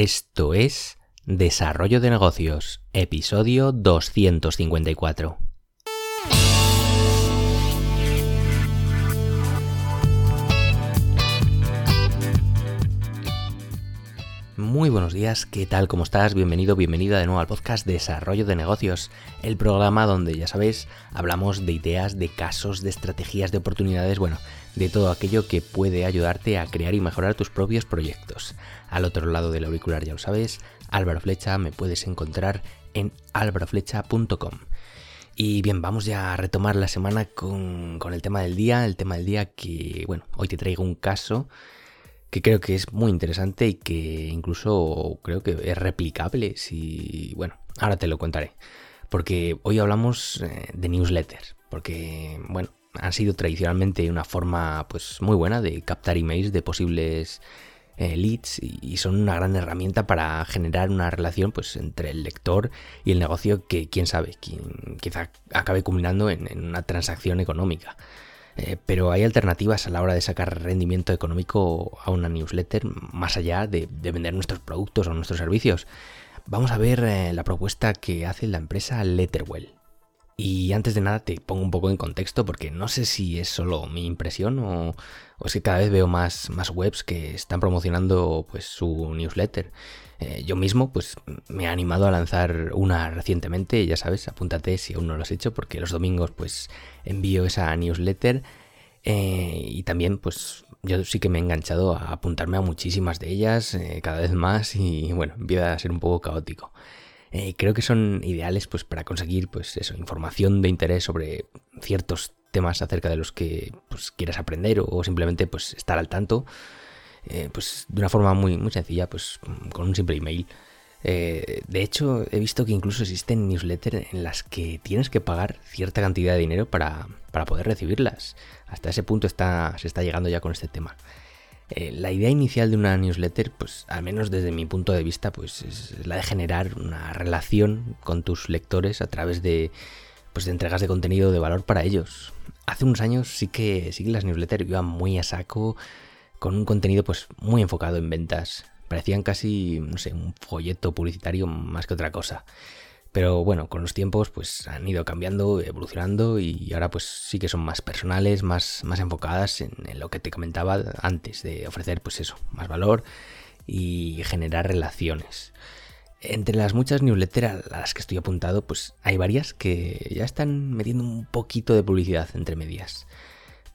Esto es Desarrollo de Negocios, episodio 254. Muy buenos días, ¿qué tal? ¿Cómo estás? Bienvenido, bienvenida de nuevo al podcast Desarrollo de Negocios, el programa donde, ya sabéis, hablamos de ideas, de casos, de estrategias, de oportunidades, bueno, de todo aquello que puede ayudarte a crear y mejorar tus propios proyectos. Al otro lado del auricular ya lo sabes, Álvaro Flecha, me puedes encontrar en álvaroflecha.com. Y bien, vamos ya a retomar la semana con, con, el tema del día, el tema del día que, bueno, hoy te traigo un caso que creo que es muy interesante y que incluso creo que es replicable si, bueno, ahora te lo contaré. Porque hoy hablamos eh, de newsletters, porque, bueno, han sido tradicionalmente una forma pues muy buena de captar emails de posibles eh, leads y son una gran herramienta para generar una relación pues entre el lector y el negocio que quién sabe, quizá acabe culminando en, una transacción económica. Eh, pero hay alternativas a la hora de sacar rendimiento económico a una newsletter más allá de, vender nuestros productos o nuestros servicios. Vamos a ver eh, la propuesta que hace la empresa Letterwell. Y antes de nada te pongo un poco en contexto porque no sé si es solo mi impresión o, es que cada vez veo más, más webs que están promocionando pues su newsletter. Eh, yo mismo pues me he animado a lanzar una recientemente, ya sabes, apúntate si aún no lo has hecho porque los domingos pues envío esa newsletter eh, y también pues yo sí que me he enganchado a apuntarme a muchísimas de ellas eh, cada vez más y bueno, empieza a ser un poco caótico. Eh, creo que son ideales pues, para conseguir pues, eso, información de interés sobre ciertos temas acerca de los que pues, quieras aprender o, simplemente pues, estar al tanto. Eh, pues de una forma muy, muy sencilla, pues con un simple email. Eh, de hecho, he visto que incluso existen newsletters en las que tienes que pagar cierta cantidad de dinero para, para poder recibirlas. Hasta ese punto está, se está llegando ya con este tema. Eh, la idea inicial de una newsletter, pues al menos desde mi punto de vista, pues es la de generar una relación con tus lectores a través de, pues, de entregas de contenido de valor para ellos. Hace unos años sí que, sí que las newsletters iban muy a saco, con un contenido pues muy enfocado en ventas. Parecían casi, no sé, un folleto publicitario más que otra cosa. Pero bueno, con los tiempos pues han ido cambiando, evolucionando y ahora pues sí que son más personales, más, más enfocadas en, lo que te comentaba antes, de ofrecer pues eso, más valor y generar relaciones. Entre las muchas newsletters a las que estoy apuntado, pues hay varias que ya están metiendo un poquito de publicidad entre medias.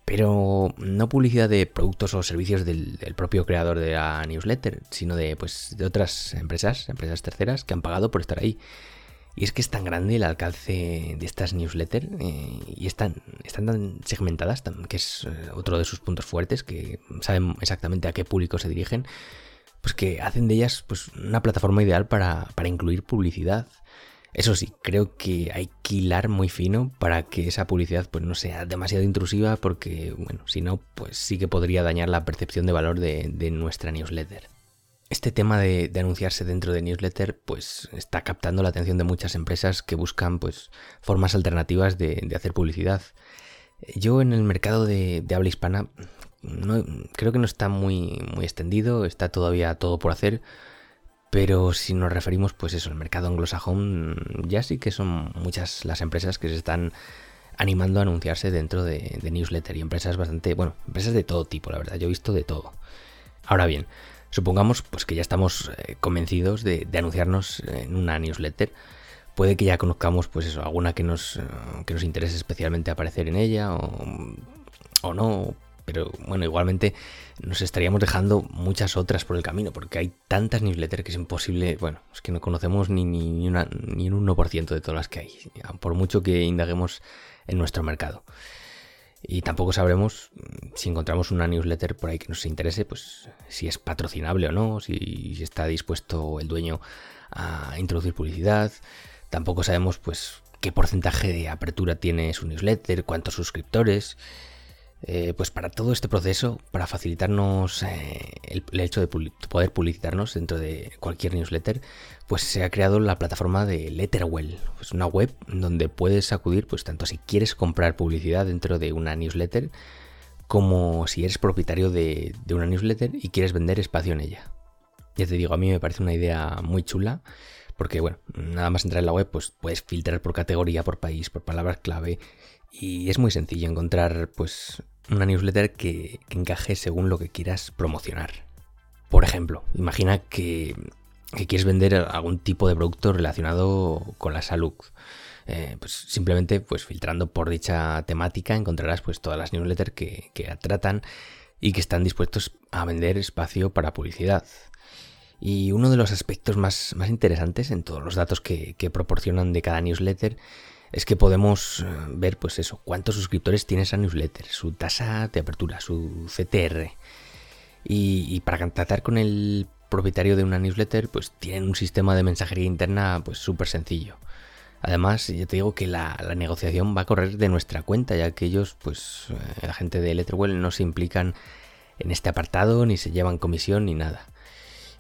Pero no publicidad de productos o servicios del, del, propio creador de la newsletter, sino de, pues, de otras empresas, empresas terceras que han pagado por estar ahí. Y es que es tan grande el alcance de estas newsletters eh, y están, tan segmentadas, que es eh, otro de sus puntos fuertes, que saben exactamente a qué público se dirigen, pues que hacen de ellas pues, una plataforma ideal para, para incluir publicidad. Eso sí, creo que hay que hilar muy fino para que esa publicidad pues, no sea demasiado intrusiva, porque, bueno, si no, pues sí que podría dañar la percepción de valor de, de nuestra newsletter. Este tema de, anunciarse dentro de newsletter pues está captando la atención de muchas empresas que buscan pues formas alternativas de, hacer publicidad. Yo en el mercado de, habla hispana no, creo que no está muy, muy extendido, está todavía todo por hacer, pero si nos referimos pues eso, al mercado anglosajón ya sí que son muchas las empresas que se están animando a anunciarse dentro de, de newsletter y empresas bastante, bueno, empresas de todo tipo, la verdad, yo he visto de todo. Ahora bien, Supongamos pues, que ya estamos eh, convencidos de, anunciarnos en una newsletter. Puede que ya conozcamos pues eso, alguna que nos, eh, que nos interese especialmente aparecer en ella o, no, pero bueno, igualmente nos estaríamos dejando muchas otras por el camino, porque hay tantas newsletters que es imposible, bueno, es que no conocemos ni, ni, ni, un 1% de todas las que hay, por mucho que indaguemos en nuestro mercado. Y tampoco sabremos mm, si encontramos una newsletter por ahí que nos interese, pues si es patrocinable o no, si está dispuesto el dueño a introducir publicidad. Tampoco sabemos pues qué porcentaje de apertura tiene su newsletter, cuántos suscriptores. Eh, pues para todo este proceso, para facilitarnos eh, el, hecho de poder publicitarnos dentro de cualquier newsletter, pues se ha creado la plataforma de Letterwell. Es una web donde puedes acudir, pues tanto si quieres comprar publicidad dentro de una newsletter, como si eres propietario de, una newsletter y quieres vender espacio en ella. Ya te digo, a mí me parece una idea muy chula. Porque, bueno, nada más entrar en la web, pues puedes filtrar por categoría, por país, por palabras clave. Y es muy sencillo encontrar, pues, una newsletter que, encaje según lo que quieras promocionar. Por ejemplo, imagina que, quieres vender algún tipo de producto relacionado con la salud. Eh, pues simplemente pues filtrando por dicha temática encontrarás pues todas las newsletters que, que tratan y que están dispuestos a vender espacio para publicidad. Y uno de los aspectos más, más interesantes en todos los datos que, proporcionan de cada newsletter es que podemos eh, ver, pues eso, cuántos suscriptores tiene esa newsletter, su tasa de apertura, su CTR. Y, para contactar con el propietario de una newsletter, pues tienen un sistema de mensajería interna pues súper sencillo. Además, yo te digo que la, negociación va a correr de nuestra cuenta, ya que ellos, pues eh, la gente de Letterwell no se implican en este apartado, ni se llevan comisión, ni nada.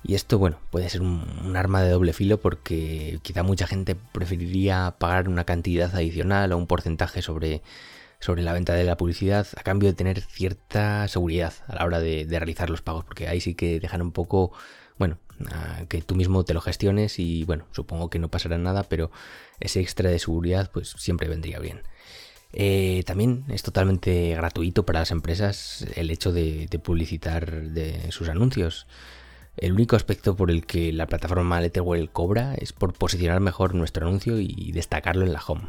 Y esto, bueno, puede ser un, arma de doble filo porque quizá mucha gente preferiría pagar una cantidad adicional o un porcentaje sobre, sobre la venta de la publicidad a cambio de tener cierta seguridad a la hora de, realizar los pagos, porque ahí sí que dejan un poco, bueno, que tú mismo te lo gestiones y bueno, supongo que no pasará nada, pero ese extra de seguridad pues siempre vendría bien. Eh, también es totalmente gratuito para las empresas el hecho de, publicitar sus anuncios. El único aspecto por el que la plataforma Letterwell cobra es por posicionar mejor nuestro anuncio y destacarlo en la home.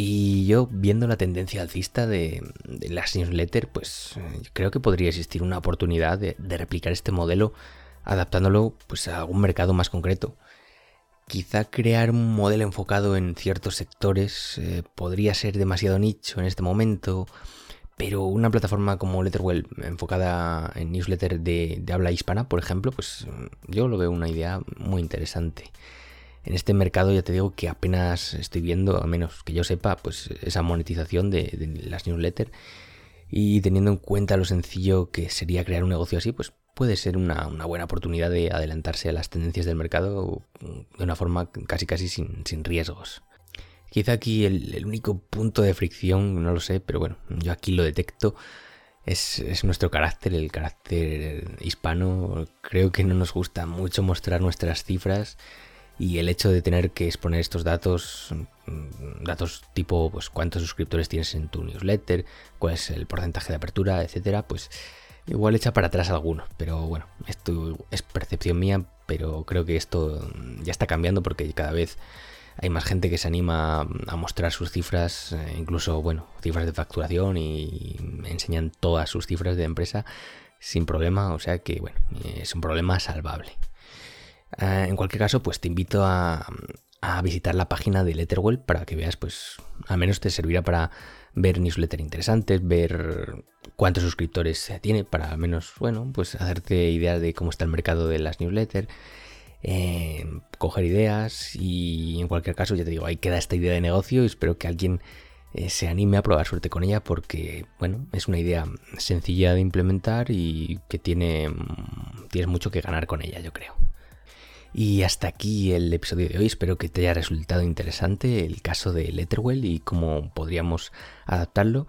Y yo, viendo la tendencia alcista de, las newsletters, pues eh, creo que podría existir una oportunidad de, replicar este modelo adaptándolo pues, a algún mercado más concreto. Quizá crear un modelo enfocado en ciertos sectores eh, podría ser demasiado nicho en este momento pero una plataforma como Letterwell, enfocada en newsletter de, habla hispana, por ejemplo, pues yo lo veo una idea muy interesante. En este mercado ya te digo que apenas estoy viendo, a menos que yo sepa, pues esa monetización de, las newsletters. Y teniendo en cuenta lo sencillo que sería crear un negocio así, pues puede ser una, buena oportunidad de adelantarse a las tendencias del mercado de una forma casi casi sin riesgos. Quizá aquí el, único punto de fricción, no lo sé, pero bueno, yo aquí lo detecto, es, nuestro carácter, el carácter hispano. Creo que no nos gusta mucho mostrar nuestras cifras y el hecho de tener que exponer estos datos, mm, datos tipo pues cuántos suscriptores tienes en tu newsletter, cuál es el porcentaje de apertura, etcétera, pues igual echa para atrás algunos. Pero bueno, esto es percepción mía, pero creo que esto ya está cambiando porque cada vez hay más gente que se anima a mostrar sus cifras, eh, incluso, bueno, cifras de facturación y enseñan todas sus cifras de empresa sin problema, o sea que, bueno, es un problema salvable. Eh, en cualquier caso, pues te invito a, visitar la página de Letterwell para que veas, pues, al menos te servirá para ver newsletters interesantes, ver cuántos suscriptores tiene, para al menos, bueno, pues hacerte idea de cómo está el mercado de las newsletters eh, coger ideas y en cualquier caso ya te digo, ahí queda esta idea de negocio y espero que alguien eh, se anime a probar suerte con ella porque bueno, es una idea sencilla de implementar y que tiene mm, tienes mucho que ganar con ella, yo creo. Y hasta aquí el episodio de hoy. Espero que te haya resultado interesante el caso de Letterwell y cómo podríamos adaptarlo.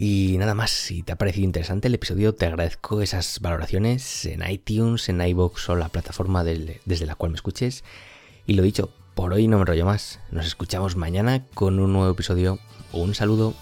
Y nada más, si te ha parecido interesante el episodio, te agradezco esas valoraciones en iTunes, en iBox o la plataforma desde la cual me escuches. Y lo dicho, por hoy no me rollo más. Nos escuchamos mañana con un nuevo episodio. Un saludo.